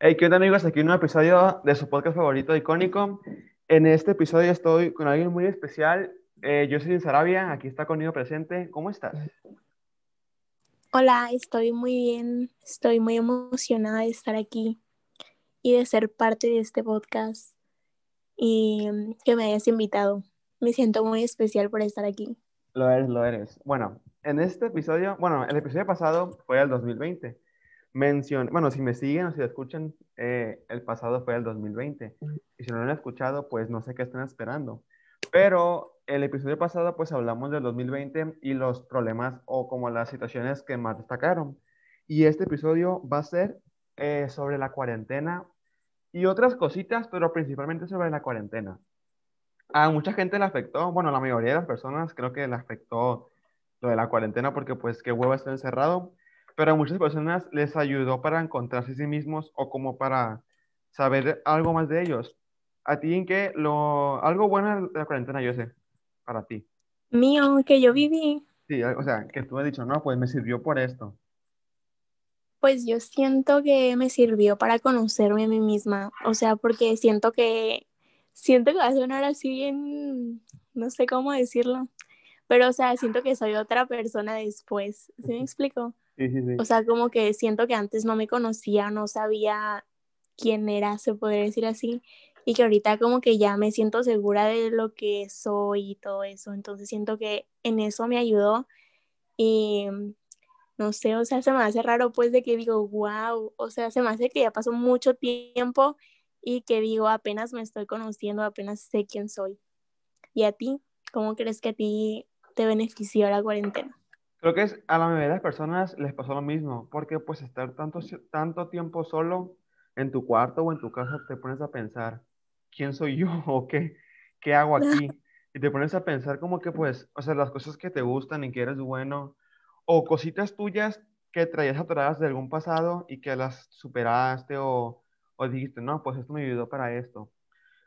Hey, ¿qué onda amigos? Aquí un nuevo episodio de su podcast favorito icónico. En este episodio estoy con alguien muy especial. Eh, yo soy Sarabia, aquí está conmigo presente. ¿Cómo estás? Hola, estoy muy bien. Estoy muy emocionada de estar aquí y de ser parte de este podcast y mm, que me hayas invitado. Me siento muy especial por estar aquí. Lo eres, lo eres. Bueno, en este episodio, bueno, el episodio pasado fue el 2020 mención, bueno, si me siguen o si escuchan, eh, el pasado fue el 2020. Y si no lo han escuchado, pues no sé qué están esperando. Pero el episodio pasado, pues hablamos del 2020 y los problemas o como las situaciones que más destacaron. Y este episodio va a ser eh, sobre la cuarentena y otras cositas, pero principalmente sobre la cuarentena. A mucha gente le afectó, bueno, la mayoría de las personas creo que le afectó lo de la cuarentena porque pues qué huevo estar encerrado pero a muchas personas les ayudó para encontrarse a sí mismos o como para saber algo más de ellos. ¿A ti en qué lo, algo bueno de la cuarentena, yo sé, para ti? Mío, que yo viví. Sí, o sea, que tú has dicho, no, pues me sirvió por esto. Pues yo siento que me sirvió para conocerme a mí misma, o sea, porque siento que, siento que va a sonar así bien, no sé cómo decirlo, pero o sea, siento que soy otra persona después, ¿sí me explico? O sea, como que siento que antes no me conocía, no sabía quién era, se podría decir así, y que ahorita como que ya me siento segura de lo que soy y todo eso, entonces siento que en eso me ayudó y no sé, o sea, se me hace raro pues de que digo, wow, o sea, se me hace que ya pasó mucho tiempo y que digo, apenas me estoy conociendo, apenas sé quién soy. ¿Y a ti? ¿Cómo crees que a ti te benefició la cuarentena? Creo que es, a la mayoría de las personas les pasó lo mismo, porque pues estar tanto, tanto tiempo solo en tu cuarto o en tu casa te pones a pensar, ¿quién soy yo o qué, qué hago aquí? Y te pones a pensar como que pues, o sea, las cosas que te gustan y que eres bueno, o cositas tuyas que traías atoradas de algún pasado y que las superaste o, o dijiste, no, pues esto me ayudó para esto.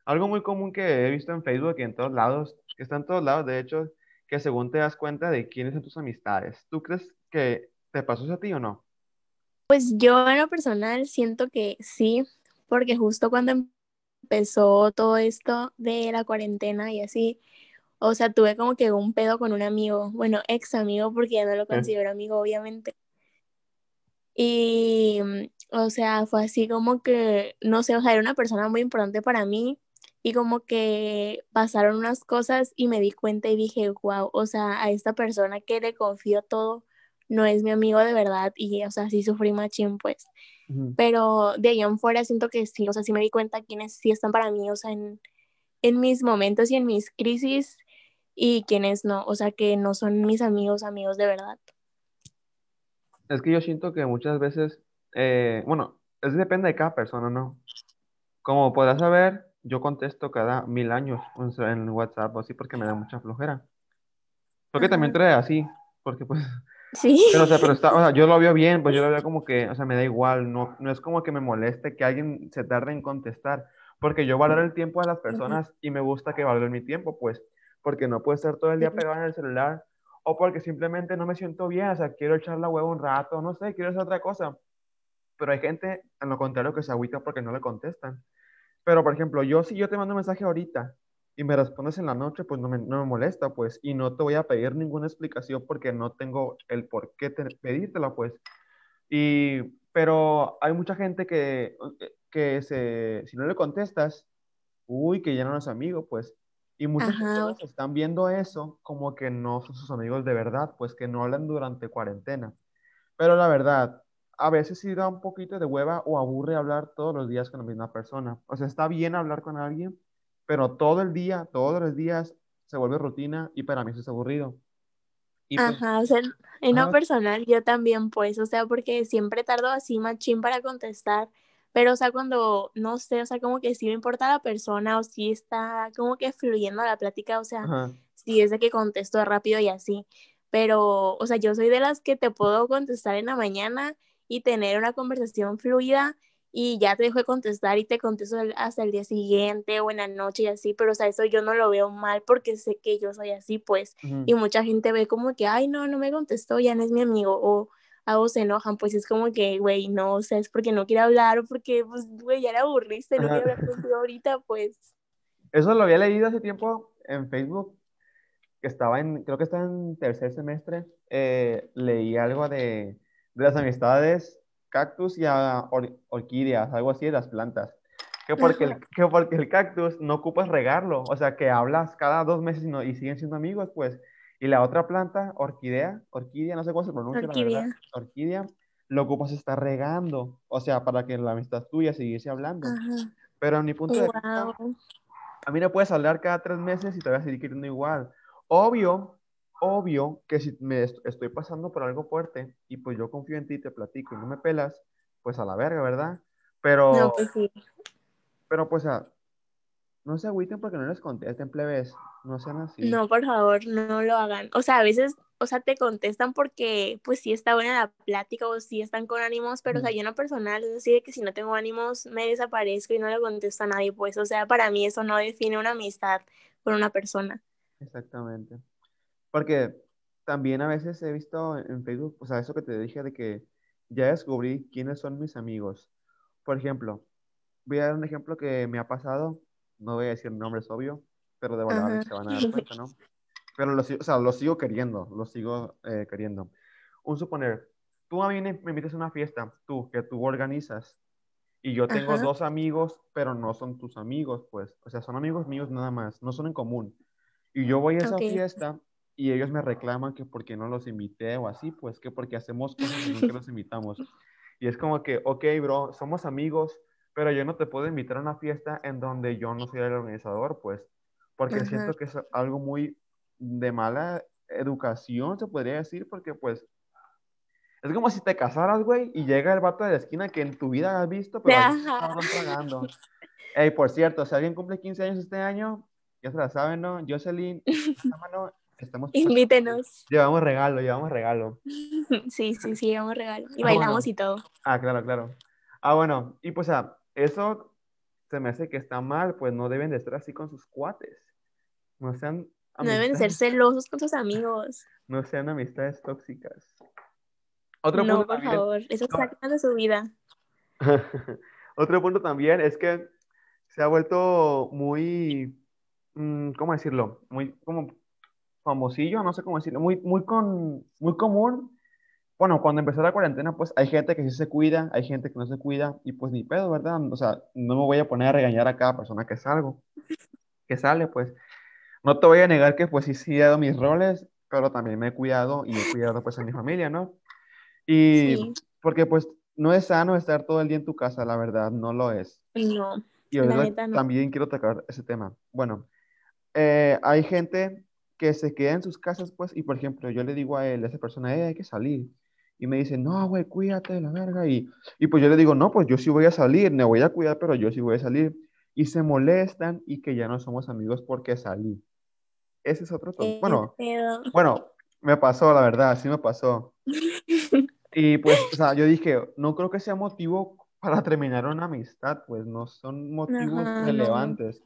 Algo muy común que he visto en Facebook y en todos lados, que está en todos lados, de hecho, que según te das cuenta de quiénes son tus amistades. ¿Tú crees que te pasó eso a ti o no? Pues yo en lo personal siento que sí, porque justo cuando empezó todo esto de la cuarentena y así, o sea, tuve como que un pedo con un amigo, bueno, ex amigo, porque ya no lo considero amigo, obviamente. Y, o sea, fue así como que, no sé, o sea, era una persona muy importante para mí y como que pasaron unas cosas y me di cuenta y dije, wow, o sea, a esta persona que le confío todo no es mi amigo de verdad y, o sea, sí sufrí machín, pues. Pero de ahí en fuera siento que sí, o sea, sí me di cuenta quiénes sí están para mí, o sea, en, en mis momentos y en mis crisis y quiénes no, o sea, que no son mis amigos, amigos de verdad. Es que yo siento que muchas veces, eh, bueno, eso depende de cada persona, ¿no? Como podrás saber, yo contesto cada mil años en WhatsApp o así porque me da mucha flojera. Porque también trae así, porque pues... Sí. Pero, o sea, pero está, o sea, yo lo veo bien, pues yo lo veo como que, o sea, me da igual, no, no es como que me moleste que alguien se tarde en contestar, porque yo valoro el tiempo de las personas y me gusta que valoren mi tiempo, pues, porque no puedo estar todo el día pegado en el celular, o porque simplemente no me siento bien, o sea, quiero echar la huevo un rato, no sé, quiero hacer otra cosa. Pero hay gente, en lo contrario, que se agüita porque no le contestan. Pero, por ejemplo, yo si yo te mando un mensaje ahorita y me respondes en la noche, pues no me, no me molesta, pues, y no te voy a pedir ninguna explicación porque no tengo el por qué te, pedírtela, pues. Y, pero hay mucha gente que, que se, si no le contestas, uy, que ya no es amigo, pues. Y muchas personas están viendo eso como que no son sus amigos de verdad, pues que no hablan durante cuarentena. Pero la verdad, a veces sí da un poquito de hueva o aburre hablar todos los días con la misma persona. O sea, está bien hablar con alguien, pero todo el día, todos los días se vuelve rutina y para mí eso es aburrido. Pues ajá, o sea, en lo personal yo también pues, o sea, porque siempre tardo así machín para contestar, pero o sea, cuando, no sé, o sea, como que si me importa la persona o si está como que fluyendo la plática, o sea, si es de que contesto rápido y así, pero, o sea, yo soy de las que te puedo contestar en la mañana y tener una conversación fluida y ya te dejo de contestar y te contesto hasta el día siguiente o en la noche y así, pero o sea, eso yo no lo veo mal porque sé que yo soy así, pues, y mucha gente ve como que, ay, no, no me contestó, ya no es mi amigo, o, a vos se enojan, pues es como que, güey, no, o sea, es porque no quiere hablar o porque, pues, güey, ya le aburriste, no quiere hablar contigo ahorita, pues. Eso lo había leído hace tiempo en Facebook, que estaba en, creo que estaba en tercer semestre, eh, leí algo de, de, las amistades cactus y orquídeas, algo así de las plantas. Que porque, el, que porque el cactus no ocupas regarlo, o sea, que hablas cada dos meses y, no, y siguen siendo amigos, pues y la otra planta, orquídea, orquídea, no sé cómo se pronuncia, orquídea. la verdad, orquídea, lo ocupas estar regando, o sea, para que la amistad tuya siguiese hablando. Pero a mi punto de vista, a mí no puedes hablar cada tres meses y te vas a seguir queriendo igual. Obvio, obvio que si me estoy pasando por algo fuerte y pues yo confío en ti, te platico y no me pelas, pues a la verga, ¿verdad? Pero, no, pues sí. Pero pues a, no se agüiten porque no les contesten, plebes. No sean así. No, por favor, no lo hagan. O sea, a veces, o sea, te contestan porque, pues sí está buena la plática o sí están con ánimos, pero, o sea, yo en lo personal es decir que si no tengo ánimos, me desaparezco y no le contesto a nadie, pues, o sea, para mí eso no define una amistad con una persona. Exactamente. Porque también a veces he visto en Facebook, o sea, eso que te dije de que ya descubrí quiénes son mis amigos. Por ejemplo, voy a dar un ejemplo que me ha pasado no voy a decir nombres, obvio, pero de volada se van a dar cuenta, ¿no? Pero lo, o sea, lo sigo queriendo, lo sigo eh, queriendo. Un suponer, tú a mí me invitas a una fiesta, tú, que tú organizas, y yo tengo dos amigos, pero no son tus amigos, pues, o sea, son amigos míos nada más, no son en común. Y yo voy a esa fiesta y ellos me reclaman que porque no los invité o así, pues que porque hacemos cosas y nunca los invitamos. Y es como que, ok, bro, somos amigos, pero yo no te puedo invitar a una fiesta en donde yo no soy el organizador, pues, porque siento que es algo muy de mala educación, se podría decir, porque pues es como si te casaras, güey, y llega el vato de la esquina que en tu vida has visto, pero tragando. Ey, por cierto, si alguien cumple 15 años este año, ya se la saben, ¿no? Jocelyn, estamos... Invítenos. Llevamos regalo, llevamos regalo. Sí, sí, sí, llevamos regalo. Y ah, bailamos y todo. Ah, claro, claro. Ah, bueno, y pues, ah, eso se me hace que está mal, pues no deben de estar así con sus cuates. No sean No deben ser celosos con sus amigos. No sean amistades tóxicas. Otro no, por favor, eso saca de su vida. Otro punto también es que se ha vuelto muy, mm, ¿cómo decirlo? Muy como famosillo, no sé cómo decirlo, muy, muy, con, muy común bueno, cuando empezó la cuarentena, pues hay gente que sí se cuida, hay gente que no se cuida, y pues ni pedo, ¿verdad? O sea, no me voy a poner a regañar a cada persona que salgo, que sale, pues. No te voy a negar que pues sí, sí he dado mis roles, pero también me he cuidado y he cuidado pues a mi familia, ¿no? Y porque pues no es sano estar todo el día en tu casa, la verdad, no lo es. No. Y ahorita también quiero tocar ese tema. Bueno, eh, hay gente que se queda en sus casas, pues, y por ejemplo, yo le digo a él, a esa persona, eh, hay que salir y me dice, no, güey, cuídate de la verga. Y, y pues yo le digo, no, pues yo sí voy a salir, me voy a cuidar, pero yo sí voy a salir. Y se molestan y que ya no somos amigos porque salí. Ese es otro Bueno, bueno, me pasó, la verdad, sí me pasó. y pues, o sea, yo dije, no creo que sea motivo para terminar una amistad, pues no son motivos relevantes.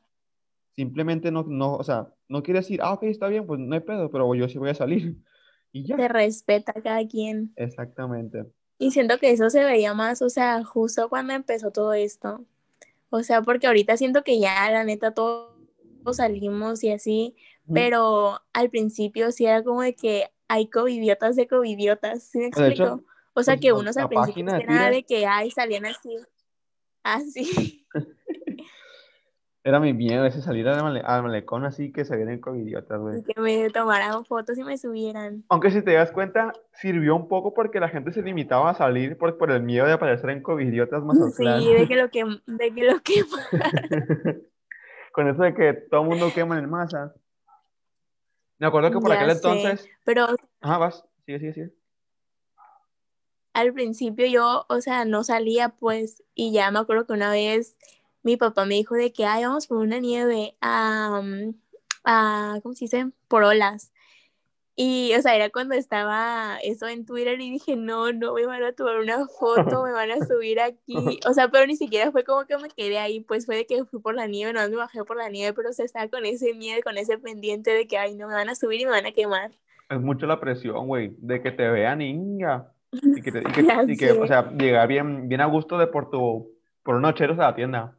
Simplemente no, no, o sea, no quiere decir, ah, ok, está bien, pues no hay pedo, pero yo sí voy a salir. Se respeta a cada quien. Exactamente. Y siento que eso se veía más, o sea, justo cuando empezó todo esto. O sea, porque ahorita siento que ya, la neta, todos salimos y así, pero al principio sí era como de que hay covidiotas de covidiotas, ¿sí me explico? o sea, pues, que unos al principio nada de que, ay, salían así, así. Era mi miedo ese salir al, malecón así que se vienen covidiotas, güey. Y que me tomaran fotos y me subieran. Aunque si te das cuenta, sirvió un poco porque la gente se limitaba a salir por, por el miedo de aparecer en covidiotas más Sí, de que lo que de que lo Con eso de que todo el mundo quema en masa. Me acuerdo que por aquel entonces. Pero. Ajá, vas. Sigue, sigue, sigue. Al principio yo, o sea, no salía, pues, y ya me acuerdo que una vez mi papá me dijo de que, ay, vamos por una nieve a, mm, a, ¿cómo se dice? Por olas. Y, o sea, era cuando estaba eso en Twitter y dije, no, no me van a tomar una foto, me van a subir aquí. O sea, pero ni siquiera fue como que me quedé ahí, pues fue de que fui por la nieve, no me bajé por la nieve, pero se estaba con ese miedo, con ese pendiente de que, ay, no me van a subir y me van a quemar. Es mucho la presión, güey, de que te vean niña. Y que, te, y que, y que o sea, llegar bien, bien a gusto de por tu, por unos cheros a la tienda.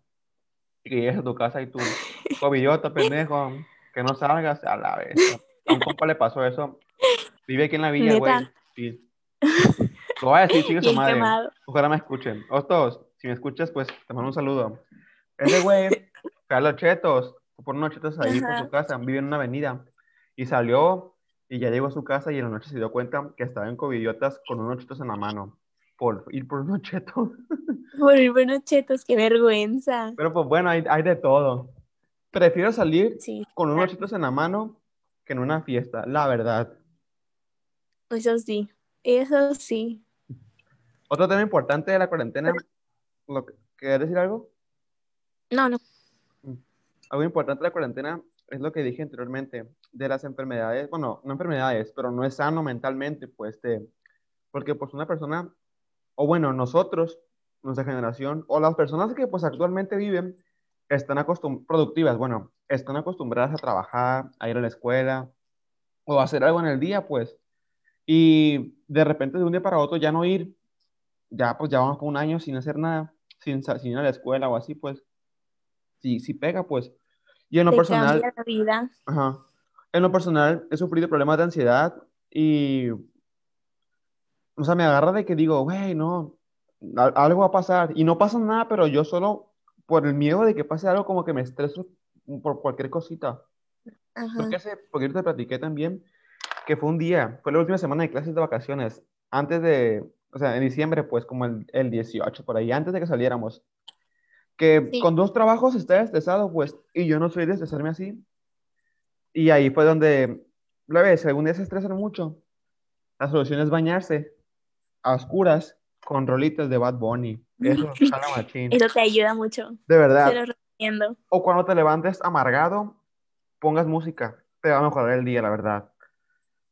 Y llegues a tu casa y tu cobillota, pendejo, que no salgas a la vez. A un compa le pasó eso. Vive aquí en la villa, güey. Sí. Lo voy a decir, sigue su madre. Ojalá me escuchen. Ostos, si me escuchas, pues te mando un saludo. Ese güey, Carlos Chetos, por unos chetos ahí por su casa, vive en una avenida. Y salió y ya llegó a su casa y en la noche se dio cuenta que estaba en cobillotas con unos chetos en la mano. Por ir por unos chetos. Por ir por unos chetos, qué vergüenza. Pero pues bueno, hay, hay de todo. Prefiero salir con unos chetos en la mano que en una fiesta, la verdad. Eso sí, eso sí. Otro tema importante de la cuarentena, ¿quieres decir algo? No, no. Mm. Algo importante de la cuarentena es lo que dije anteriormente, de las enfermedades, bueno, no enfermedades, pero no es sano mentalmente, pues, de, porque pues una persona, o bueno, nosotros, nuestra generación, o las personas que pues actualmente viven, están acostumbradas, productivas, bueno, están acostumbradas a trabajar, a ir a la escuela, o a hacer algo en el día, pues, y de repente de un día para otro ya no ir, ya pues ya vamos con un año sin hacer nada, sin, sin ir a la escuela o así, pues, si, si pega, pues, y en lo personal, vida. Ajá, en lo personal he sufrido problemas de ansiedad y, o sea, me agarra de que digo, güey, no, algo va a pasar y no pasa nada, pero yo solo por el miedo de que pase algo como que me estreso por cualquier cosita. Ajá. Porque hace poquito te platiqué también que fue un día, fue la última semana de clases de vacaciones, antes de, o sea, en diciembre, pues como el, el 18, por ahí, antes de que saliéramos que con dos trabajos está estresado, pues, y yo no soy de estresarme así. Y ahí fue donde, la vez, día se estresan mucho, la solución es bañarse a oscuras con rolitas de Bad Bunny. Eso. Eso te ayuda mucho. De verdad. Se lo recomiendo. O cuando te levantes amargado, pongas música. Te va a mejorar el día, la verdad.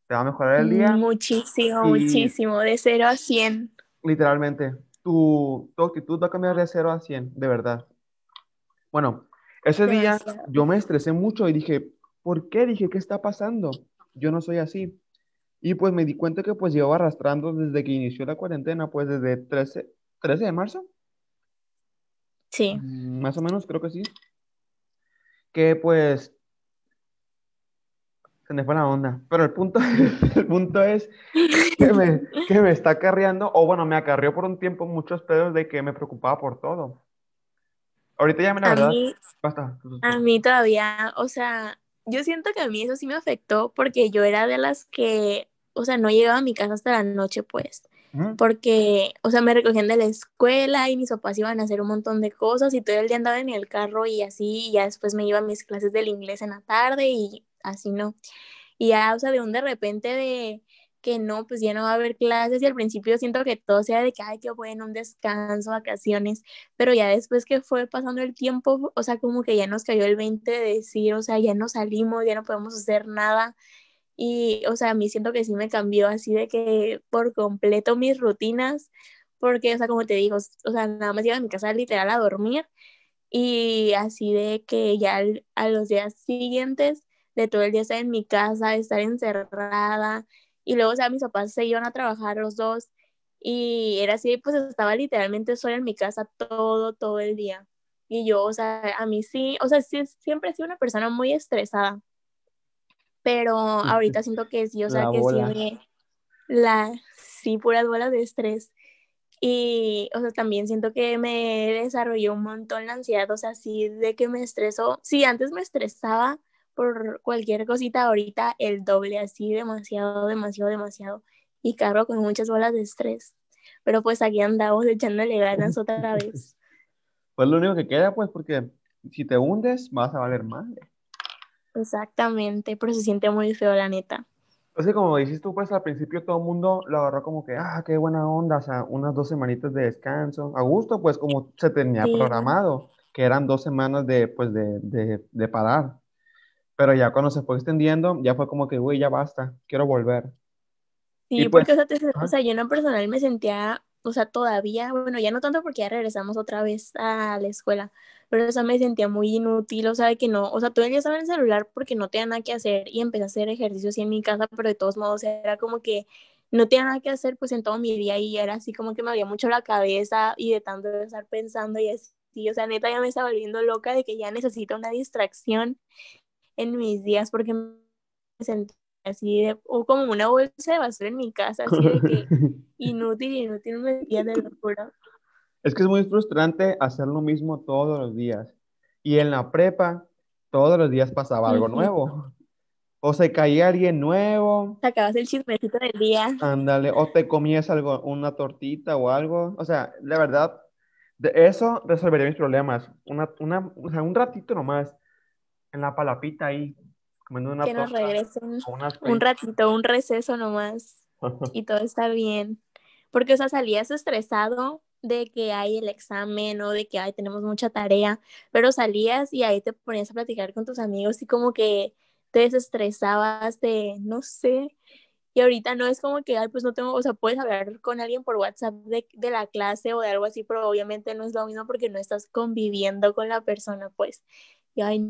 Te va a mejorar el día. Muchísimo, muchísimo. De 0 a 100. Literalmente tu, actitud va a cambiar de 0 a 100, de verdad. Bueno, ese día yo me estresé mucho y dije, ¿por qué? Dije, ¿qué está pasando? Yo no soy así. Y pues me di cuenta que pues llevaba arrastrando desde que inició la cuarentena, pues desde 13, 13 de marzo. Sí. Mm, más o menos, creo que sí. Que pues se me fue la onda. Pero el punto, el punto es que me, que me está acarreando, o bueno, me acarreó por un tiempo muchos pedos de que me preocupaba por todo. Ahorita ya me la verdad. Mí, basta. A mí todavía, o sea, yo siento que a mí eso sí me afectó porque yo era de las que, o sea, no llegaba a mi casa hasta la noche, pues. Porque, o sea, me recogían de la escuela y mis papás iban a hacer un montón de cosas y todo el día andaba en el carro y así, y ya después me iba a mis clases del inglés en la tarde y así no. Y ya, o sea, de un de repente de que no, pues ya no va a haber clases y al principio siento que todo sea de que, ay, qué bueno, un descanso, vacaciones, pero ya después que fue pasando el tiempo, o sea, como que ya nos cayó el 20 de decir, o sea, ya no salimos, ya no podemos hacer nada. Y, o sea, a mí siento que sí me cambió así de que por completo mis rutinas, porque, o sea, como te digo, o sea, nada más iba a mi casa literal a dormir y así de que ya a los días siguientes de todo el día estar en mi casa, estar encerrada. Y luego, o sea, mis papás se iban a trabajar los dos y era así, pues estaba literalmente sola en mi casa todo, todo el día. Y yo, o sea, a mí sí, o sea, sí, siempre he sido una persona muy estresada. Pero ahorita siento que sí, o sea, que sí me, la, sí, puras bolas de estrés. Y, o sea, también siento que me desarrolló un montón la ansiedad, o sea, sí, de que me estresó. Sí, antes me estresaba, por cualquier cosita ahorita el doble, así demasiado, demasiado, demasiado. Y cargo con muchas bolas de estrés. Pero pues aquí andamos echándole ganas otra vez. Pues lo único que queda, pues, porque si te hundes, vas a valer más. Exactamente, pero se siente muy feo, la neta. Pues como dijiste tú, pues al principio todo el mundo lo agarró como que, ah, qué buena onda, o sea, unas dos semanitas de descanso. A gusto, pues como se tenía programado, que eran dos semanas de, pues, de, de, de parar. Pero ya cuando se fue extendiendo, ya fue como que, güey, ya basta, quiero volver. Sí, porque, o sea, o sea, yo en lo personal me sentía, o sea, todavía, bueno, ya no tanto porque ya regresamos otra vez a la escuela, pero, o me sentía muy inútil, o sea, que no, o sea, todo el día estaba en el celular porque no tenía nada que hacer y empecé a hacer ejercicios en mi casa, pero de todos modos era como que no tenía nada que hacer pues en todo mi día y era así como que me había mucho la cabeza y de tanto estar pensando y así, o sea, neta ya me estaba volviendo loca de que ya necesito una distracción en mis días porque me sentía así de, o como una bolsa de basura en mi casa, así de que inútil, inútil, me sentía de locura. Es que es muy frustrante hacer lo mismo todos los días. Y en la prepa, todos los días pasaba algo nuevo. O se caía alguien nuevo. Sacabas el chismecito del día. Ándale, o te comías algo, una tortita o algo. O sea, la verdad, de eso resolvería mis problemas. Una, una, o sea, un ratito nomás en la palapita ahí, una Que nos regresen un ratito, un receso nomás. y todo está bien. Porque, o sea, salías estresado de que hay el examen o de que hay tenemos mucha tarea, pero salías y ahí te ponías a platicar con tus amigos y como que te desestresabas de, no sé, y ahorita no es como que, ay, pues no tengo, o sea, puedes hablar con alguien por WhatsApp de, de, la clase o de algo así, pero obviamente no es lo mismo porque no estás conviviendo con la persona, pues. Y ay,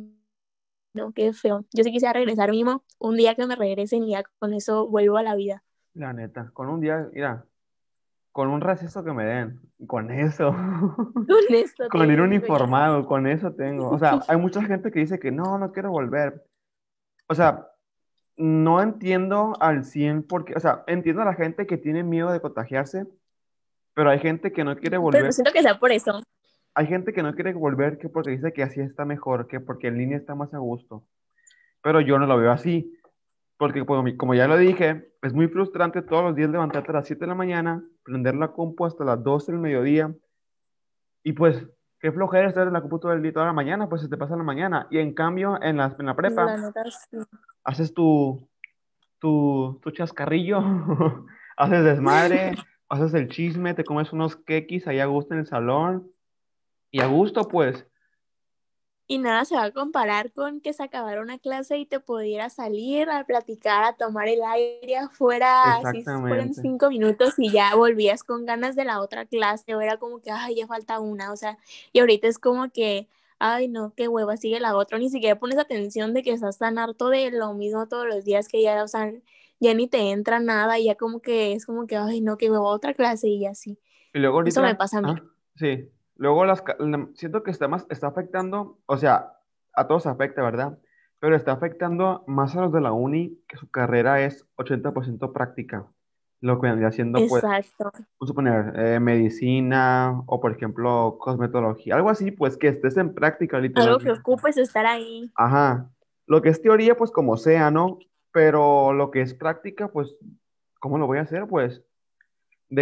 no, qué feo. Yo sí quisiera regresar mismo, un día que me regresen y ya con eso vuelvo a la vida. La neta, con un día, mira, con un receso que me den, con eso. Con esto. con ir uniformado, con eso tengo. O sea, hay mucha gente que dice que no, no quiero volver o sea, no entiendo al 100 porque, o sea, entiendo a la gente que tiene miedo de contagiarse, pero hay gente que no quiere volver. Pero siento que sea por eso. Hay gente que no quiere volver que porque dice que así está mejor, que porque en línea está más a gusto. Pero yo no lo veo así, porque como ya lo dije, es muy frustrante todos los días levantarte a las 7 de la mañana, prender la compu hasta las 12 del mediodía, y pues qué flojera estar en la computadora del toda la mañana, pues se te pasa la mañana. Y en cambio, en la, en la prepa, haces tu, tu, tu chascarrillo, haces desmadre, haces el chisme, te comes unos quequis ahí a gusto en el salón. Y a gusto, pues, y nada se va a comparar con que se acabara una clase y te pudiera salir a platicar, a tomar el aire afuera, así fueron cinco minutos y ya volvías con ganas de la otra clase, o era como que, ay, ya falta una, o sea, y ahorita es como que, ay, no, qué hueva, sigue la otra, ni siquiera pones atención de que estás tan harto de lo mismo todos los días que ya, o sea, ya ni te entra nada y ya como que es como que, ay, no, qué hueva, otra clase y así. Y luego Eso me pasa a mí. Ah, sí, Luego las, siento que está, más, está afectando, o sea, a todos afecta, ¿verdad? Pero está afectando más a los de la uni, que su carrera es 80% práctica. Lo que vendría siendo, pues, Exacto. vamos a poner eh, medicina o, por ejemplo, cosmetología, algo así, pues que estés en práctica, literalmente. Algo que ocupes estar ahí. Ajá. Lo que es teoría, pues como sea, ¿no? Pero lo que es práctica, pues, ¿cómo lo voy a hacer? Pues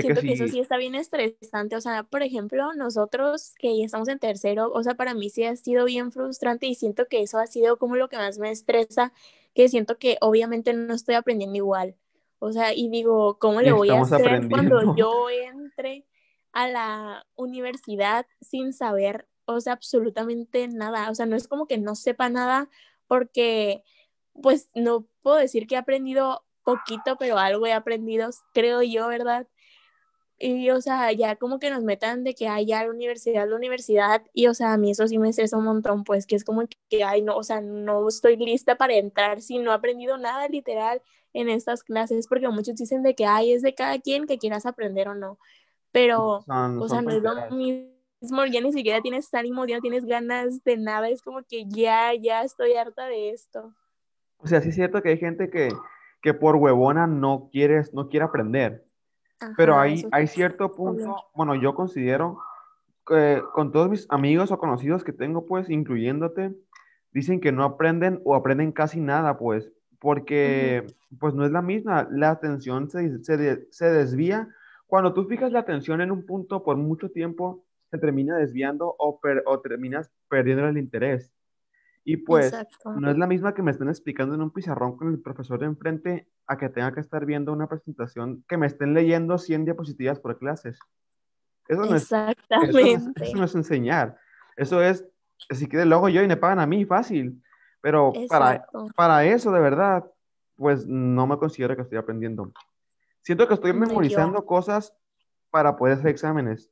Siento que, eso sí está bien estresante. O sea, por ejemplo, nosotros que ya estamos en tercero, o sea, para mí sí ha sido bien frustrante y siento que eso ha sido como lo que más me estresa, que siento que obviamente no estoy aprendiendo igual. O sea, y digo, ¿cómo le voy a hacer cuando yo entre a la universidad sin saber, o sea, absolutamente nada? O sea, no es como que no sepa nada porque, pues, no puedo decir que he aprendido poquito, pero algo he aprendido, creo yo, ¿verdad? Y, o sea, ya como que nos metan de que haya la universidad, la universidad, y, o sea, a mí eso sí me estresa un montón, pues, que es como que, ay, no, o sea, no estoy lista para entrar si no he aprendido nada literal en estas clases, porque muchos dicen de que, ay, es de cada quien que quieras aprender o no, pero, o sea, no es lo mismo, ya ni siquiera tienes ánimo, ya no tienes ganas de nada, es como que ya, ya estoy harta de esto. O sea, sí es cierto que hay gente que, que por huevona no quieres, no quiere aprender, pero hay, hay cierto punto, bueno, yo considero que con todos mis amigos o conocidos que tengo, pues, incluyéndote, dicen que no aprenden o aprenden casi nada, pues, porque, pues, no es la misma, la atención se, se, se desvía. Cuando tú fijas la atención en un punto por mucho tiempo, se termina desviando o, o terminas perdiendo el interés. Y pues no es la misma que me estén explicando en un pizarrón con el profesor de enfrente a que tenga que estar viendo una presentación que me estén leyendo 100 diapositivas por clases. Eso no, es, eso, no es enseñar. Eso es, así que lo hago yo y me pagan a mí, fácil. Pero para, para eso, de verdad, pues no me considero que estoy aprendiendo. Siento que estoy memorizando cosas para poder hacer exámenes,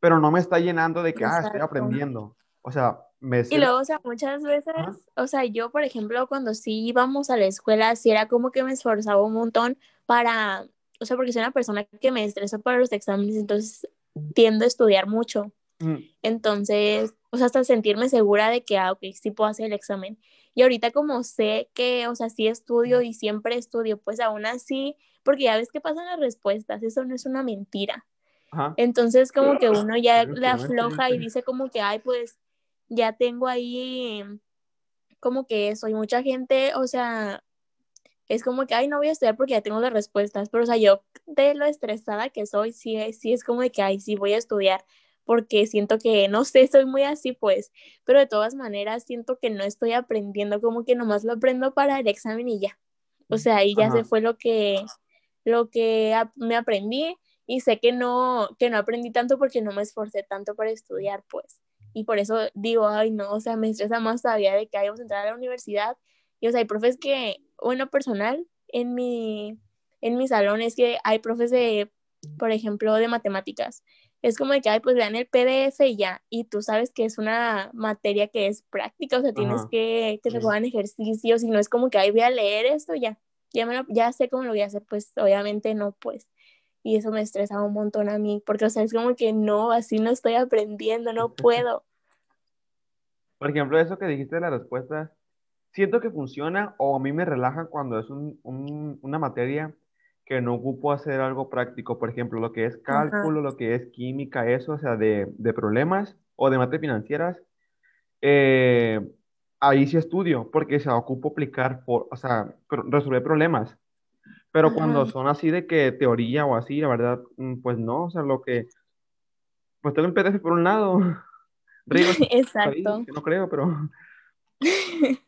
pero no me está llenando de que, ah, estoy aprendiendo. O sea, y luego, o sea, muchas veces, o sea, yo, por ejemplo, cuando sí íbamos a la escuela, sí era como que me esforzaba un montón para, o sea, porque soy una persona que me estresa para los exámenes, entonces tiendo a estudiar mucho. Mm. Entonces, o sea, hasta sentirme segura de que, ah, ok, sí puedo hacer el examen. Y ahorita como sé que, o sea, sí estudio y siempre estudio, pues aún así, porque ya ves que pasan las respuestas, eso no es una mentira. Entonces como que uno ya le afloja y dice como que, ay, pues ya tengo ahí como que eso, y mucha gente, o sea, es como que, ay, no voy a estudiar porque ya tengo las respuestas, pero o sea, yo de lo estresada que soy, sí, sí es como de que, ay, sí voy a estudiar, porque siento que, no sé, soy muy así, pues, pero de todas maneras siento que no estoy aprendiendo, como que nomás lo aprendo para el examen y ya. O sea, ahí ya se fue lo que, lo que me aprendí y sé que no, que no aprendí tanto porque no me esforcé tanto para estudiar, pues. Y por eso digo, ay, no, o sea, me estresa más todavía de que a entrar a la universidad. Y, o sea, hay profes que, bueno, personal, en mi, en mi salón es que hay profes de, por ejemplo, de matemáticas. Es como de que, ay, pues vean el PDF y ya, y tú sabes que es una materia que es práctica, o sea, tienes que que te pongan ejercicios y no es como que, ay, voy a leer esto, ya, ya, me ya sé cómo lo voy a hacer, pues obviamente no, pues, y eso me estresa un montón a mí, porque, o sea, es como que no, así no estoy aprendiendo, no puedo. Por ejemplo, eso que dijiste de la respuesta, siento que funciona o a mí me relaja cuando es un, un, una materia que no ocupo hacer algo práctico, por ejemplo, lo que es cálculo, lo que es química, eso, o sea, de, de problemas o de mates financieras, eh, ahí sí estudio, porque se ocupo aplicar, por, o sea, resolver problemas. Pero cuando son así de que teoría o así, la verdad, mm, pues no, o sea, lo que, pues tengo el PDF por un lado, Exacto. no creo, pero...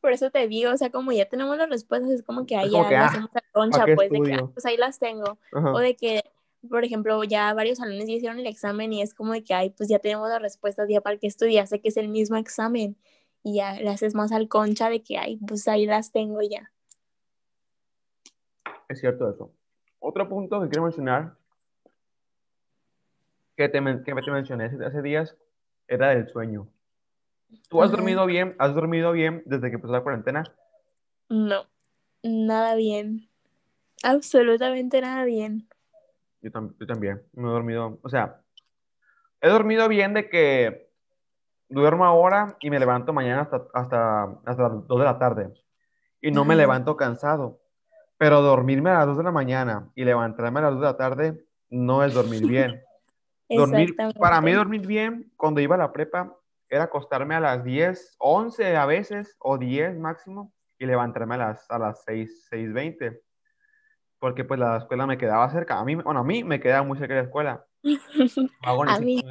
Por eso te digo, o sea, como ya tenemos las respuestas, es como que ahí ya ah, hacemos la concha, pues, de que, ah, pues ahí las tengo. O de que, por ejemplo, ya varios salones ya hicieron el examen y es como de que, ay, pues ya tenemos las respuestas, ya para que estudiar, sé que es el mismo examen. Y ya le haces más al concha de que, ay, pues ahí las tengo ya. Es cierto eso. Otro punto que quiero mencionar, que te, que te mencioné hace días, era el sueño. ¿Tú has dormido bien? ¿Has dormido bien desde que empezó la cuarentena? No, nada bien. Absolutamente nada bien. Yo, también, no he dormido, o sea, he dormido bien de que duermo ahora y me levanto mañana hasta, hasta, hasta las 2 de la tarde y no me levanto cansado. Pero dormirme a las 2 de la mañana y levantarme a las 2 de la tarde no es dormir bien. Dormir, para mí dormir bien, cuando iba a la prepa, era acostarme a las 10, 11 a veces, o 10 máximo, y levantarme a las, a las 6, 6.20, porque pues la escuela me quedaba cerca. A mí, bueno, a mí me quedaba muy cerca de la escuela. a mí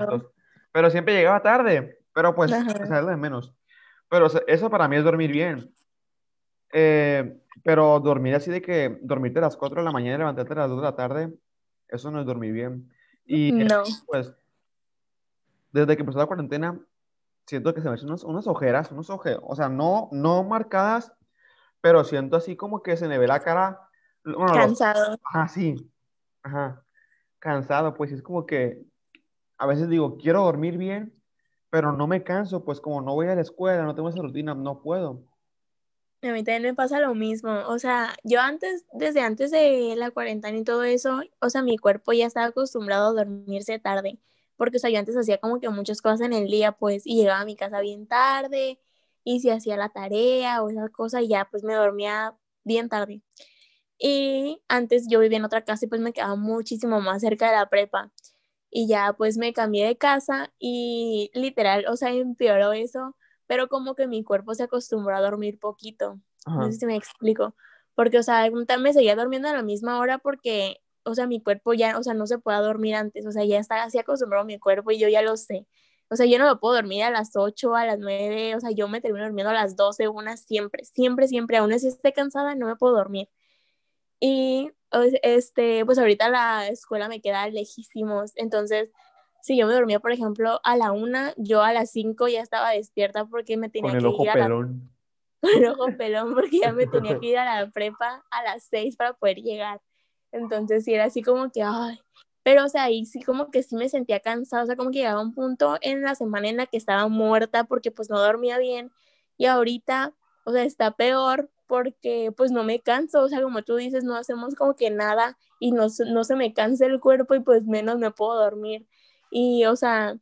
Pero siempre llegaba tarde, pero pues, sea, de menos. Pero eso para mí es dormir bien. Eh, pero dormir así de que dormirte a las 4 de la mañana y levantarte a las 2 de la tarde, eso no es dormir bien. Y no. pues, desde que empezó la cuarentena, siento que se me hacen unas, ojeras, unos ojeros, o sea, no, no marcadas, pero siento así como que se me ve la cara. Cansado. ajá, sí. Ajá. Cansado, pues es como que a veces digo, quiero dormir bien, pero no me canso, pues como no voy a la escuela, no tengo esa rutina, no puedo. A mí también me pasa lo mismo, o sea, yo antes, desde antes de la cuarentena y todo eso, o sea, mi cuerpo ya estaba acostumbrado a dormirse tarde porque, o sea, yo antes hacía como que muchas cosas en el día, pues, y llegaba a mi casa bien tarde, y si hacía la tarea o esa cosa, y ya, pues, me dormía bien tarde. Y antes yo vivía en otra casa y pues me quedaba muchísimo más cerca de la prepa. Y ya pues me cambié de casa y literal, o sea, empeoró eso, pero como que mi cuerpo se acostumbró a dormir poquito. No sé si me explico. Porque, o sea, me seguía durmiendo a la misma hora porque o sea, mi cuerpo ya, o sea, no se puede dormir antes, o sea, ya está así acostumbrado mi cuerpo y yo ya lo sé. O sea, yo no me puedo dormir a las 8, a las 9, o sea, yo me termino durmiendo a las 12, una siempre, siempre, siempre, aún así esté cansada, no me puedo dormir. Y este, pues ahorita la escuela me queda lejísimos, entonces si yo me dormía, por ejemplo, a la 1, yo a las 5 ya estaba despierta porque me tenía Con el ojo ir a pelón. Con el ojo pelón porque ya me tenía que ir a la prepa a las 6 para poder llegar. Entonces sí era así como que, ay, pero o sea, ahí sí como que sí me sentía cansada, o sea, como que llegaba un punto en la semana en la que estaba muerta porque pues no dormía bien y ahorita, o sea, está peor porque pues no me canso, o sea, como tú dices, no hacemos como que nada y no, no se me cansa el cuerpo y pues menos me puedo dormir. Y, o sea,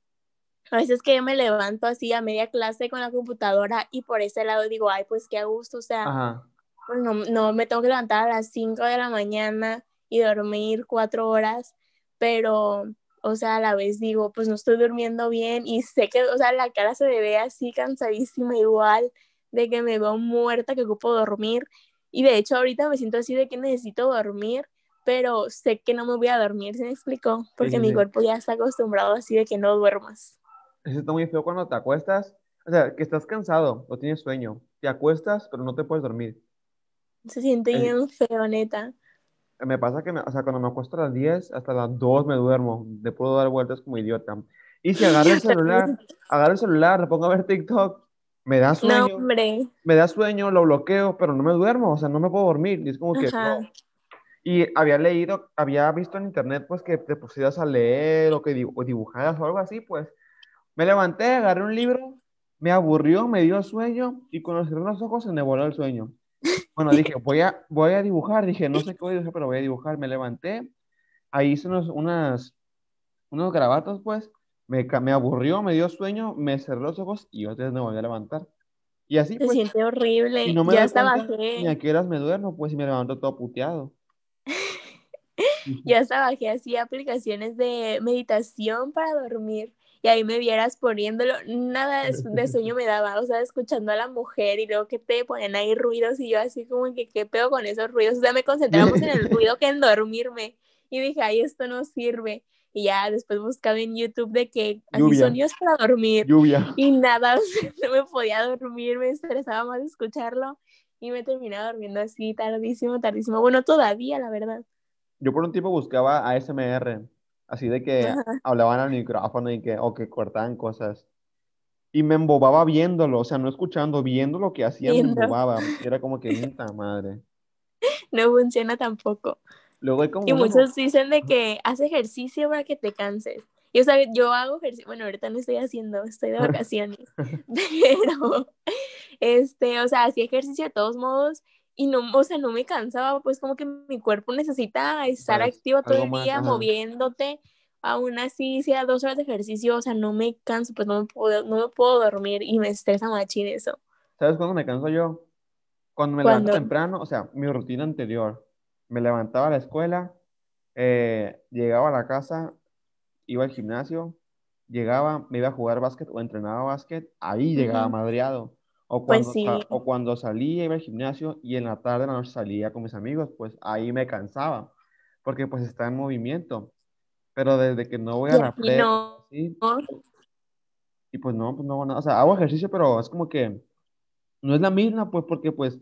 a veces que yo me levanto así a media clase con la computadora y por ese lado digo, ay, pues qué a gusto, o sea, pues no, no me tengo que levantar a las 5 de la mañana y dormir cuatro horas pero, o sea, a la vez digo, pues no estoy durmiendo bien y sé que, o sea, la cara se me ve así cansadísima igual, de que me veo muerta, que ocupo dormir. Y de hecho ahorita me siento así de que necesito dormir, pero sé que no me voy a dormir, ¿se me explicó? Porque mi cuerpo ya está acostumbrado así de que no duermas. Eso está muy feo cuando te acuestas, o sea, que estás cansado o tienes sueño, te acuestas, pero no te puedes dormir. Se siente bien feo, neta me pasa que, o sea, cuando me acuesto a las 10, hasta las 2 me duermo, de puedo dar vueltas como idiota. Y si agarro el celular, agarro el celular, le pongo a ver TikTok, me da sueño. Me da sueño, lo bloqueo, pero no me duermo, o sea, no me puedo dormir. Y es como que no. Y había leído, había visto en internet, pues, que te pusieras a leer o que dibujaras o algo así, pues. Me levanté, agarré un libro, me aburrió, me dio sueño y cuando cerré los ojos se me voló el sueño. Bueno, dije, voy a, voy a dibujar. Dije, no sé qué voy a dibujar, pero voy a dibujar. Me levanté, ahí hice unos, unas, unos grabatos, pues. Me, me aburrió, me dio sueño, me cerré los ojos y otra vez me volví a levantar. Y así, Se pues. siente horrible. Y no me ya hasta bajé. Ni a qué horas me duermo, pues, y me levanto todo puteado. Ya hasta bajé así aplicaciones de meditación para dormir y ahí me vieras poniéndolo, nada de, sueño me daba, o sea, escuchando a la mujer y luego que te ponen ahí ruidos y yo así como que qué pedo con esos ruidos, o sea, me concentramos en el ruido que en dormirme y dije, ay, esto no sirve. Y ya después buscaba en YouTube de que así sonidos para dormir. Lluvia. Y nada, no me podía dormir, me estresaba más escucharlo y me terminaba durmiendo así tardísimo, tardísimo. Bueno, todavía, la verdad. Yo por un tiempo buscaba ASMR Así de que hablaban al micrófono y que, o que cortaban cosas. Y me embobaba viéndolo, o sea, no escuchando, viendo lo que hacían, me embobaba. Era como que, puta madre. No funciona tampoco. Luego como y muchos dicen de que haz ejercicio para que te canses. Y o sea, yo hago ejercicio, bueno, ahorita no estoy haciendo, estoy de vacaciones, pero, este, o sea, hacía ejercicio de todos modos y no, o sea, no me cansaba, pues como que mi cuerpo necesita estar activo todo el día, moviéndote, aún así sea dos horas de ejercicio, o sea, no me canso, pues no me puedo, no me puedo dormir y me estresa machín eso. ¿Sabes cuándo me canso yo? Cuando me levanto temprano, o sea, mi rutina anterior, me levantaba a la escuela, eh, llegaba a la casa, iba al gimnasio, llegaba, me iba a jugar básquet o entrenaba básquet, ahí llegaba madreado. O pues cuando, o cuando salía, iba al gimnasio y en la tarde, la noche salía con mis amigos, pues ahí me cansaba, porque pues está en movimiento. Pero desde que no voy a la playa, y pues no, pues no nada. O sea, hago ejercicio, pero es como que no es la misma, pues porque pues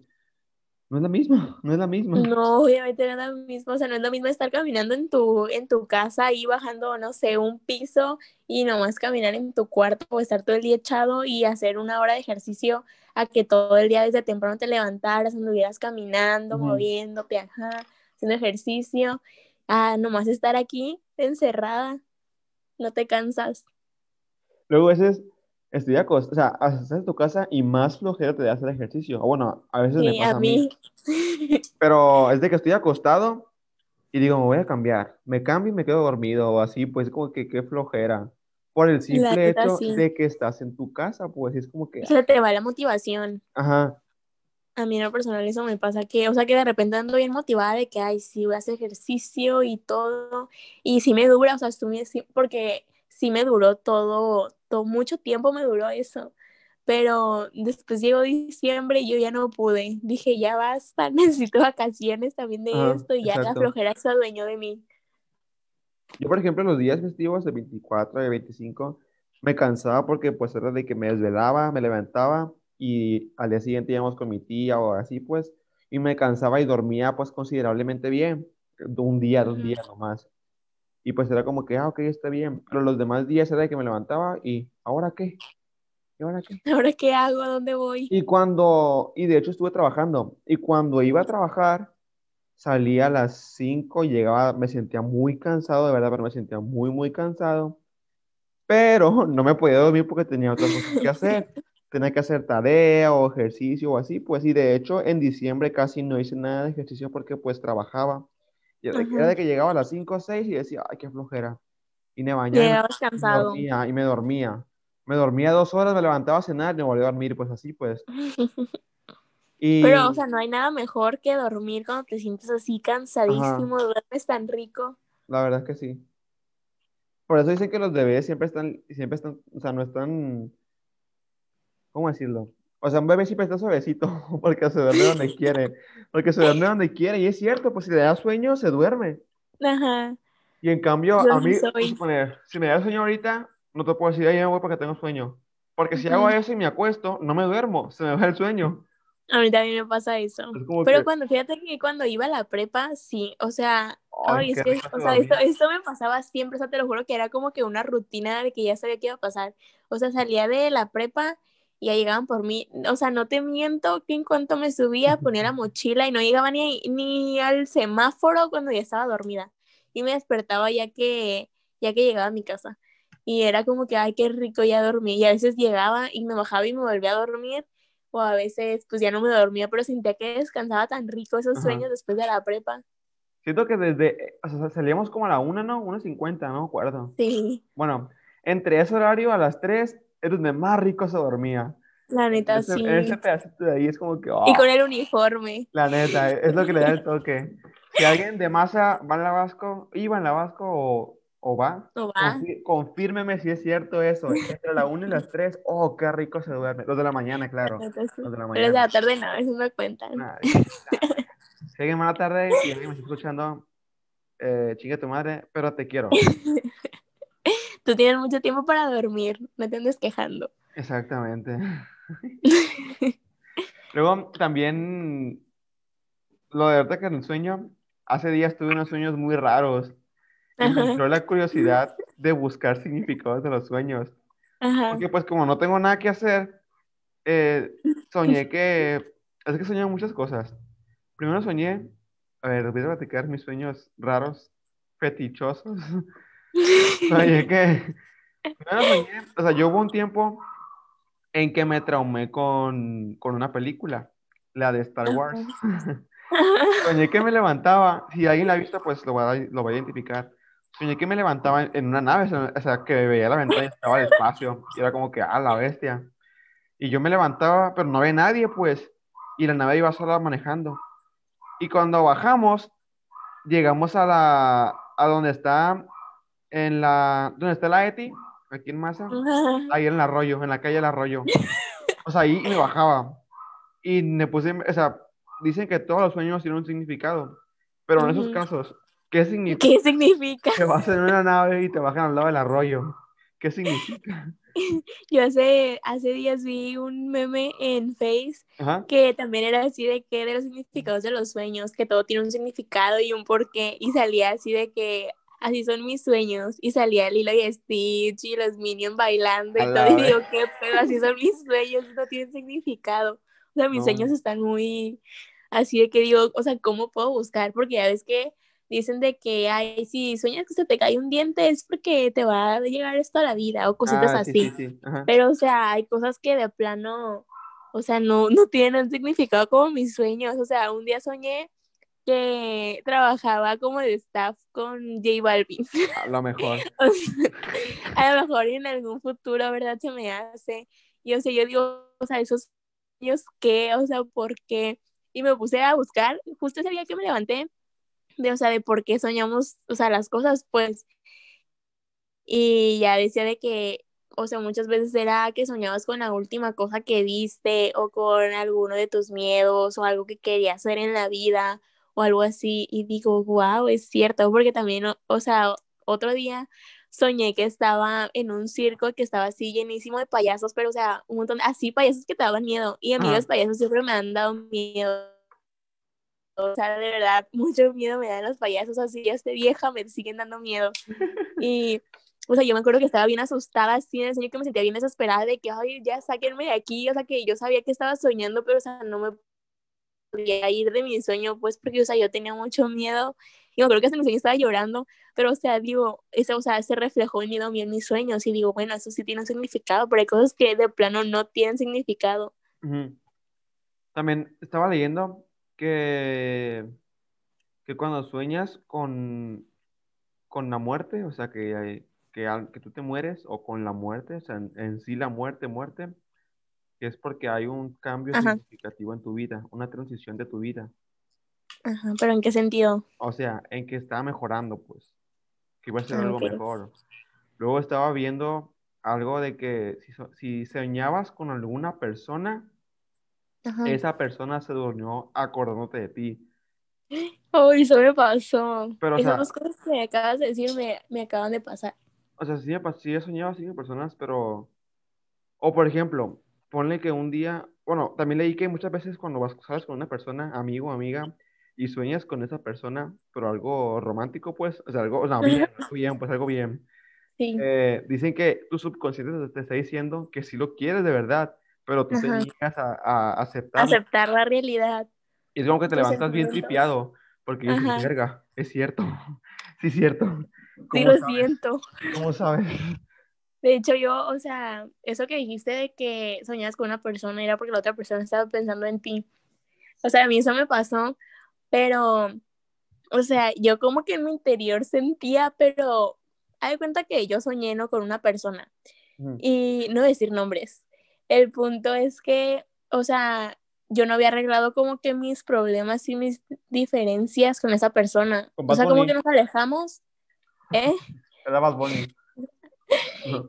no es la misma, no es la misma. No, obviamente no es la misma, o sea, no es lo mismo estar caminando en tu, en tu casa y bajando, no sé, un piso y nomás caminar en tu cuarto o estar todo el día echado y hacer una hora de ejercicio a que todo el día desde temprano te levantaras, anduvieras caminando, moviéndote, ajá, haciendo ejercicio, a nomás estar aquí encerrada, no te cansas. Luego a veces estoy acostado, o sea, estás en tu casa y más flojera te da hacer ejercicio. O bueno, a veces me pasa a mí. Pero es de que estoy acostado y digo, me voy a cambiar. Me cambio y me quedo dormido o así, pues como que qué flojera. Por el simple hecho de que estás en tu casa, pues es como que... Se te va la motivación. Ajá. A mí en lo personal eso me pasa que, o sea, que de repente ando bien motivada de que, ay, sí, voy a hacer ejercicio y todo. Y sí me dura, o sea, estoy, porque sí me duró todo, mucho tiempo me duró eso. Pero después llegó diciembre y yo ya no pude. Dije, ya basta, necesito vacaciones también de esto y ya la flojera se adueñó de mí. Yo, por ejemplo, los días festivos de 24 y 25 me cansaba porque pues era de que me desvelaba, me levantaba y al día siguiente íbamos con mi tía o así pues y me cansaba y dormía pues considerablemente bien, un día, dos días nomás. Y pues era como que, ah, ok, está bien. Pero los demás días era de que me levantaba y, ¿ahora qué? ¿Y ahora qué? ¿Ahora qué hago? ¿A dónde voy? Y cuando, y de hecho estuve trabajando. Y cuando iba a trabajar, salía a las 5, llegaba, me sentía muy cansado, de verdad, pero me sentía muy, muy cansado. Pero no me podía dormir porque tenía otras cosas que hacer. Tenía que hacer tarea o ejercicio o así, pues, y de hecho en diciembre casi no hice nada de ejercicio porque pues trabajaba. Era, de que llegaba a las 5 o 6 y decía, ay, qué flojera. Y me bañaba. Llegabas y me cansado. dormía, y me dormía. Me dormía dos horas, me levantaba a cenar y me volvía a dormir, pues así, pues. Y Pero, o sea, no hay nada mejor que dormir cuando te sientes así cansadísimo, duermes tan rico. la verdad es que sí. Por eso dicen que los bebés siempre están, siempre están, o sea, no están, ¿cómo decirlo? O sea, un bebé siempre está suavecito porque se duerme donde quiere, porque se duerme donde quiere y es cierto, pues si le da sueño, se duerme. Ajá. Y en cambio, Yo a mí, a suponer, si me da sueño ahorita, no te puedo decir, me voy porque tengo sueño. Porque si hago Ujú. eso y me acuesto, no me duermo, se me va el sueño. A mí también me pasa eso. Es Pero que, cuando, fíjate que cuando iba a la prepa, sí, o sea, ay, ay, es que, o se sea, esto, esto me pasaba siempre, o sea, te lo juro que era como que una rutina de que ya sabía qué iba a pasar. O sea, salía de la prepa y ya llegaban por mí. O sea, no te miento que en cuanto me subía, ponía la mochila y no llegaba ni, ni al semáforo cuando ya estaba dormida. Y me despertaba ya que, ya que llegaba a mi casa. Y era como que, ay, qué rico ya dormí. Y a veces llegaba y me bajaba y me volvía a dormir. O a veces, pues ya no me dormía, pero sentía que descansaba tan rico esos Ajá. sueños después de la prepa. Siento que desde, o sea, salíamos como a la una, ¿no? 1.50, no acuerdo. Sí, Bueno, entre ese horario a las 3 es donde más rico se dormía. la neta, Ese, sí. ese pedacito de ahí es como que, Y ah, con el uniforme. la neta, es lo que le da el toque. Si alguien de masa va en la Vasco, iba en la Vasco o, o va, ¿No va? confi- confírmeme si es cierto eso. Entre la 1 y las 3, oh, qué rico se duerme. Los de la mañana, claro. La neta, sí. Los de la Pero de la mañana. tarde no, eso me cuentan. Si alguien más tarde y alguien me está escuchando, eh, chinga tu madre, pero te quiero. Tú tienes mucho tiempo para dormir, no te andes quejando. Exactamente. Luego también lo de verdad que en el sueño, hace días tuve unos sueños muy raros y me entró la curiosidad de buscar significados de los sueños. ajá. Porque pues como no tengo nada que hacer, eh, soñé que, es que soñé muchas cosas. Primero soñé, a ver, voy a platicar mis sueños raros, fetichosos. Soñé que, o sea, yo hubo un tiempo en que me traumé con, con una película, la de Star Wars. Soñé que me levantaba, si alguien la ha visto, pues lo va a, lo va a identificar. Soñé que me levantaba en una nave, o sea, o sea, que veía la ventana y estaba al espacio, y era como que, ah, la bestia. Y yo me levantaba, pero no había nadie, pues, y la nave iba sola manejando. Y cuando bajamos, llegamos a la, a donde está, en la, donde está la ETI, aquí en Masa, ahí en el arroyo, en la calle del arroyo. O sea, ahí me bajaba. Y me puse, o sea, dicen que todos los sueños tienen un significado, pero en esos Ujú. casos, ¿qué significa? ¿Qué significa? Que vas en una nave y te bajan al lado del arroyo. ¿Qué significa? Yo hace, hace días vi un meme en Face Ajá. que también era así de que de los significados de los sueños, que todo tiene un significado y un porqué, y salía así de que así son mis sueños, y salía Lilo y Stitch y los Minions bailando y todo, y digo, qué pedo, así son mis sueños, no tienen significado. O sea, mis No. sueños están muy así de que digo, o sea, ¿cómo puedo buscar? Porque ya ves que dicen de que, ay, si sueñas que se te cae un diente es porque te va a llegar esto a la vida o cositas Ah, sí, así. sí, sí. Pero, o sea, hay cosas que de plano, o sea, no, no tienen un significado como mis sueños. O sea, un día soñé que trabajaba como de staff con J Balvin. A lo mejor. O sea, a lo mejor en algún futuro, ¿verdad? Se me hace. Y, o sea, yo digo, o sea, esos sueños, ¿qué? O sea, ¿por qué? Y me puse a buscar, justo ese día que me levanté, de, o sea, de por qué soñamos, o sea, las cosas, pues. Y ya decía de que, o sea, muchas veces era que soñabas con la última cosa que viste o con alguno de tus miedos o algo que querías hacer en la vida o algo así. Y digo, wow, es cierto, porque también, o, o sea, otro día soñé que estaba en un circo que estaba así llenísimo de payasos, pero o sea, un montón, así payasos que te daban miedo. Y a mí Ajá. los payasos siempre me han dado miedo. O sea, de verdad, mucho miedo me dan los payasos, así ya estoy vieja, me siguen dando miedo. Y, o sea, yo me acuerdo que estaba bien asustada, así en el sueño que me sentía bien desesperada de que, ay, ya sáquenme de aquí, o sea, que yo sabía que estaba soñando, pero, o sea, no me podía ir de mi sueño, pues porque, o sea, yo tenía mucho miedo. Y creo que hasta mi sueño estaba llorando, pero, o sea, digo, ese, o sea, se reflejó miedo a mí en mis sueños. Y digo, bueno, eso sí tiene un significado, pero hay cosas que de plano no tienen significado. También estaba leyendo que, que cuando sueñas con, con la muerte, o sea, que, que, que tú te mueres, o con la muerte, o sea, en, sí la muerte, muerte, es porque hay un cambio significativo en tu vida, una transición de tu vida. Ajá, pero ¿en qué sentido? O sea, en que está mejorando, pues, que iba a ser algo mejor. Luego estaba viendo algo de que si, si soñabas con alguna persona, esa persona se durmió acordándote de ti. Oh, eso me pasó. Pero, Esas dos cosas que acabas de decir me, acaban de pasar. O sea, sí, sí he soñado así con personas, pero... O por ejemplo, ponle que un día... Bueno, también leí que muchas veces cuando vas, sabes, con una persona, amigo, amiga, y sueñas con esa persona, pero algo romántico, pues, o sea, algo, no, bien, bien, pues algo bien. Sí. Eh, dicen que tu subconsciente te está diciendo que si lo quieres de verdad, pero tú te niegas a, a, aceptar. Aceptar la realidad. Y es como que te levantas bien tripiado, porque soy verga, es cierto, sí es cierto. Sí, lo siento. ¿Cómo sabes? De hecho, yo, o sea, eso que dijiste de que soñas con una persona era porque la otra persona estaba pensando en ti. O sea, a mí eso me pasó, pero, o sea, yo como que en mi interior sentía, pero hay cuenta que yo soñé ¿no? con una persona. Y no decir nombres, el punto es que, o sea, yo no había arreglado como que mis problemas y mis diferencias con esa persona. O sea, como que nos alejamos. ¿Eh? Era más bonito.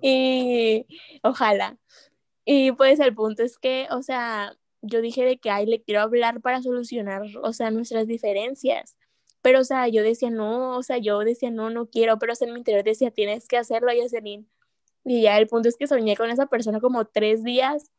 Y ojalá. Y pues el punto es que, o sea, yo dije de que, ay, le quiero hablar para solucionar, o sea, nuestras diferencias. Pero, o sea, yo decía, no, o sea, yo decía, no, no quiero, pero en mi interior decía, tienes que hacerlo, Yaserin. Y ya el punto es que soñé con esa persona como tres días.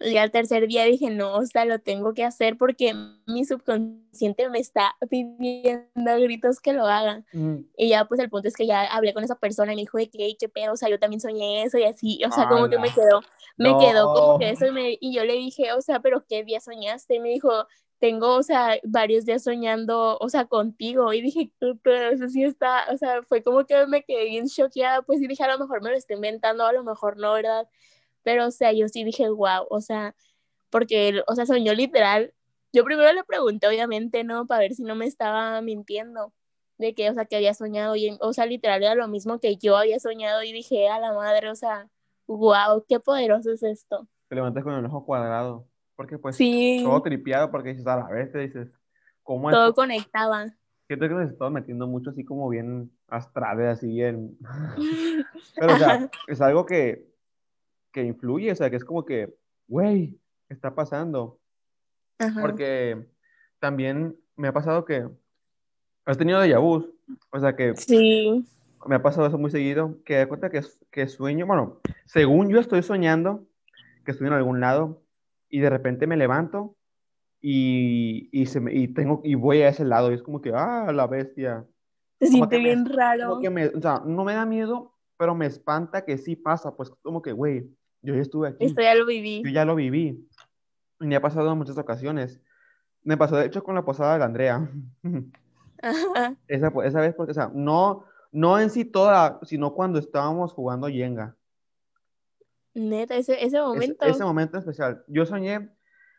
Y al tercer día dije, no, o sea, lo tengo que hacer porque mi subconsciente me está pidiendo a gritos que lo haga. Mm. Y ya, pues el punto es que ya hablé con esa persona y me dijo de que, qué pedo, o sea, yo también soñé eso y así, o sea, como que me quedó, me quedó como que eso y, me, y yo le dije, o sea, pero ¿qué día soñaste? Y me dijo, tengo, o sea, varios días soñando, o sea, contigo, y dije, pero eso sí está, o sea, fue como que me quedé bien choqueada, pues y dije, a lo mejor me lo estoy inventando, a lo mejor no, ¿verdad? Pero, o sea, yo sí dije, wow, o sea, porque, o sea, soñó literal, yo primero le pregunté, obviamente, ¿no? Para ver si no me estaba mintiendo, de que, o sea, que había soñado, y, o sea, literal era lo mismo que yo había soñado, y dije, a la madre, o sea, wow, qué poderoso es esto. Te levantas con el ojo cuadrado. Porque pues todo tripeado, porque dices, a la vez te dices, ¿cómo es? Todo conectaba. Siento que nos estamos metiendo mucho así como bien astrales, así bien... Pero o sea, es algo que, que influye, o sea, que es como que, güey, está pasando. Porque también me ha pasado que has tenido de vu, o sea que... Sí. Me ha pasado eso muy seguido, que da cuenta que, que sueño, bueno, según yo estoy soñando, que estoy en algún lado, y de repente me levanto y, y, se me, y, tengo, y voy a ese lado y es como que, ah, la bestia. Se siente bien raro. Que me, o sea, no me da miedo, pero me espanta que sí pasa, pues como que, güey, yo ya estuve aquí. Esto ya lo viví. Yo ya lo viví. Y me ha pasado en muchas ocasiones. Me pasó, de hecho, con la posada de Andrea. Esa, esa vez, porque, o sea, no, no en sí toda, sino cuando estábamos jugando Yenga. Neta, ese, ese momento. ese momento especial. Yo soñé,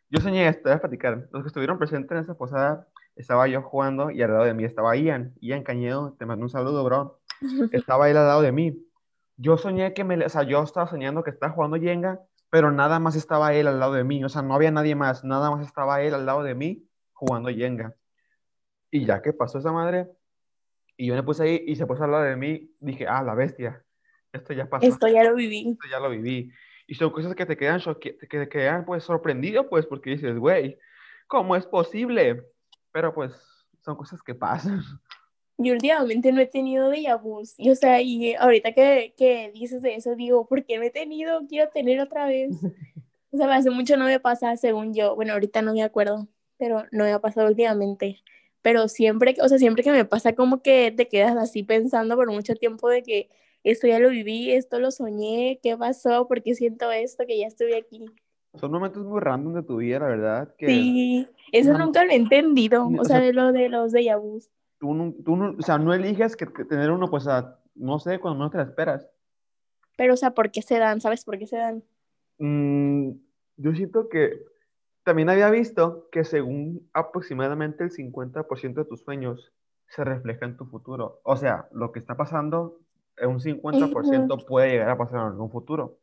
yo soñé esto, voy a platicar. Los que estuvieron presentes en esa posada, estaba yo jugando y al lado de mí estaba Ian. Ian Cañedo, te mando un saludo, bro. Estaba él al lado de mí. Yo soñé que me, o sea, yo estaba soñando que estaba jugando Jenga, pero nada más estaba él al lado de mí. O sea, no había nadie más, nada más estaba él al lado de mí jugando Jenga. Y ya que pasó esa madre, y yo me puse ahí y se puso al lado de mí, dije, ah, la bestia, esto ya pasó. Esto ya lo viví. Esto ya lo viví. Y son cosas que te quedan, que te quedan pues sorprendido, pues, porque dices, güey, ¿cómo es posible? Pero pues son cosas que pasan. Yo últimamente no he tenido de vus. Y o sea, y ahorita que, que dices de eso, digo, ¿por qué no he tenido? Quiero tener otra vez. O sea, hace mucho no me pasa, según yo. Bueno, ahorita no me acuerdo, pero no me ha pasado últimamente. Pero siempre, o sea, siempre que me pasa, como que te quedas así pensando por mucho tiempo de que esto ya lo viví, esto lo soñé, ¿qué pasó? ¿Por qué siento esto? Que ya estuve aquí. son momentos muy random de tu vida, la verdad. Que Sí, eso no- nunca lo he entendido, o o sea, sea, de lo de los déjà vus. Tú, no, tú no- o sea, no eliges que, que tener uno, pues, a, no sé, cuando no te la esperas. Pero, o sea, ¿por qué se dan? ¿Sabes por qué se dan? Mm, yo siento que también había visto que según aproximadamente el 50% de tus sueños se refleja en tu futuro. O sea, lo que está pasando, eh, un 50% puede llegar a pasar en un futuro.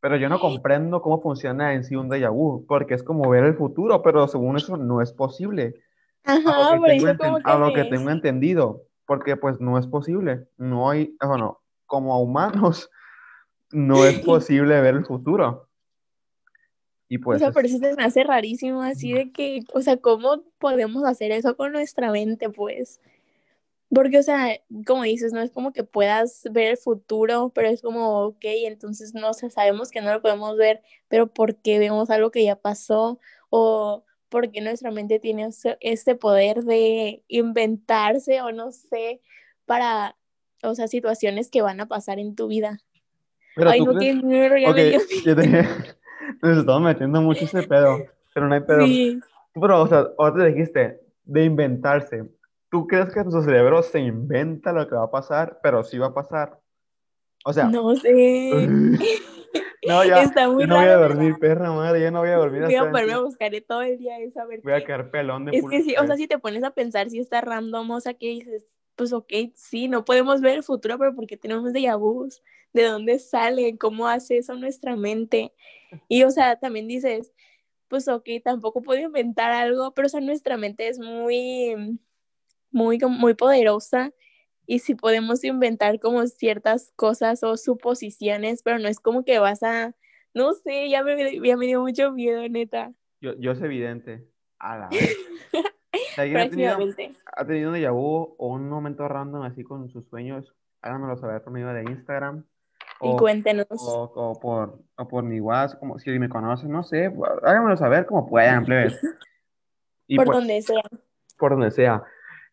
Pero yo no comprendo cómo funciona en sí un déjà vu, porque es como ver el futuro, pero según eso no es posible. A lo Ajá, que tengo, como que a lo que tengo entendido, porque pues no es posible. No hay, bueno, como humanos, no es posible ver el futuro. Y O pues sea, por es- eso se me hace rarísimo así de que, o sea, ¿cómo podemos hacer eso con nuestra mente, pues? Porque, o sea, como dices, no es como que puedas ver el futuro, pero es como, ok, entonces no sé, sabemos que no lo podemos ver, pero ¿por qué vemos algo que ya pasó? O ¿por qué nuestra mente tiene ese- este poder de inventarse o no sé, para, o sea, situaciones que van a pasar en tu vida? pero Ay, no, crees, miedo, ya ok, me dio yo te, nos estamos metiendo mucho ese pedo, pero no hay pedo. Sí, Pero, o sea, ahora te dijiste, de inventarse. ¿Tú crees que nuestro cerebro se inventa lo que va a pasar, pero sí va a pasar? O sea, no sé. no, ya, Está muy no voy a dormir, perra madre, ya no voy a dormir Voy a ponerme a dentro. buscar todo el día eso, a ver Voy a qué. quedar pelón de Es que sí, o sea, si te pones a pensar si está random, o sea, que dices, pues ok, sí, no podemos ver el futuro, pero ¿por qué tenemos déjà vus? ¿De dónde sale? ¿Cómo hace eso nuestra mente? Y, o sea, también dices, pues ok, tampoco puedo inventar algo, pero, o sea, nuestra mente es muy, muy, muy poderosa y sí podemos inventar como ciertas cosas o suposiciones, pero no es como que vas a, no sé, ya me, ya me dio mucho miedo, neta, Yo, yo soy evidente. A la vez. Si alguien ha tenido, ha tenido un déjà vu o un momento random así con sus sueños, háganmelo saber por medio de Instagram Y cuéntenos. o, o por, o por mi WhatsApp, como si me conocen, no sé, háganmelo saber como puedan, plebes. Y por pues, donde sea. por donde sea.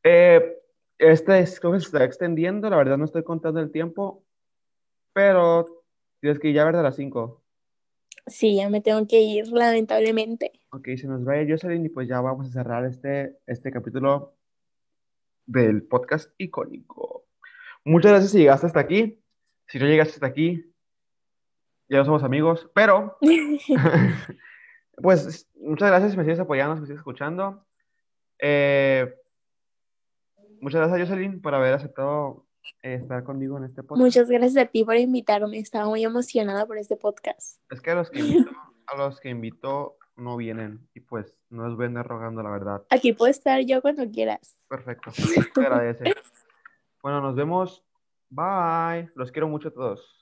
Eh, este es, creo que se está extendiendo, la verdad no estoy contando el tiempo, pero tienes que ya ver de las 5. Sí, ya me tengo que ir, lamentablemente. Ok, se nos va Jocelyn y pues ya vamos a cerrar este, este capítulo del podcast icónico. Muchas gracias si llegaste hasta aquí. Si no llegaste hasta aquí, ya no somos amigos, pero pues muchas gracias si me sigues apoyando, si me sigues escuchando. Eh, muchas gracias Jocelyn por haber aceptado eh, estar conmigo en este podcast. Muchas gracias a ti por invitarme. Estaba muy emocionada por este podcast. Es que a los que invito, a los que invito no vienen y pues no les ven rogando la verdad. Aquí puedo estar yo cuando quieras. Perfecto. Te agradece. Bueno, nos vemos. Bye. Los quiero mucho a todos.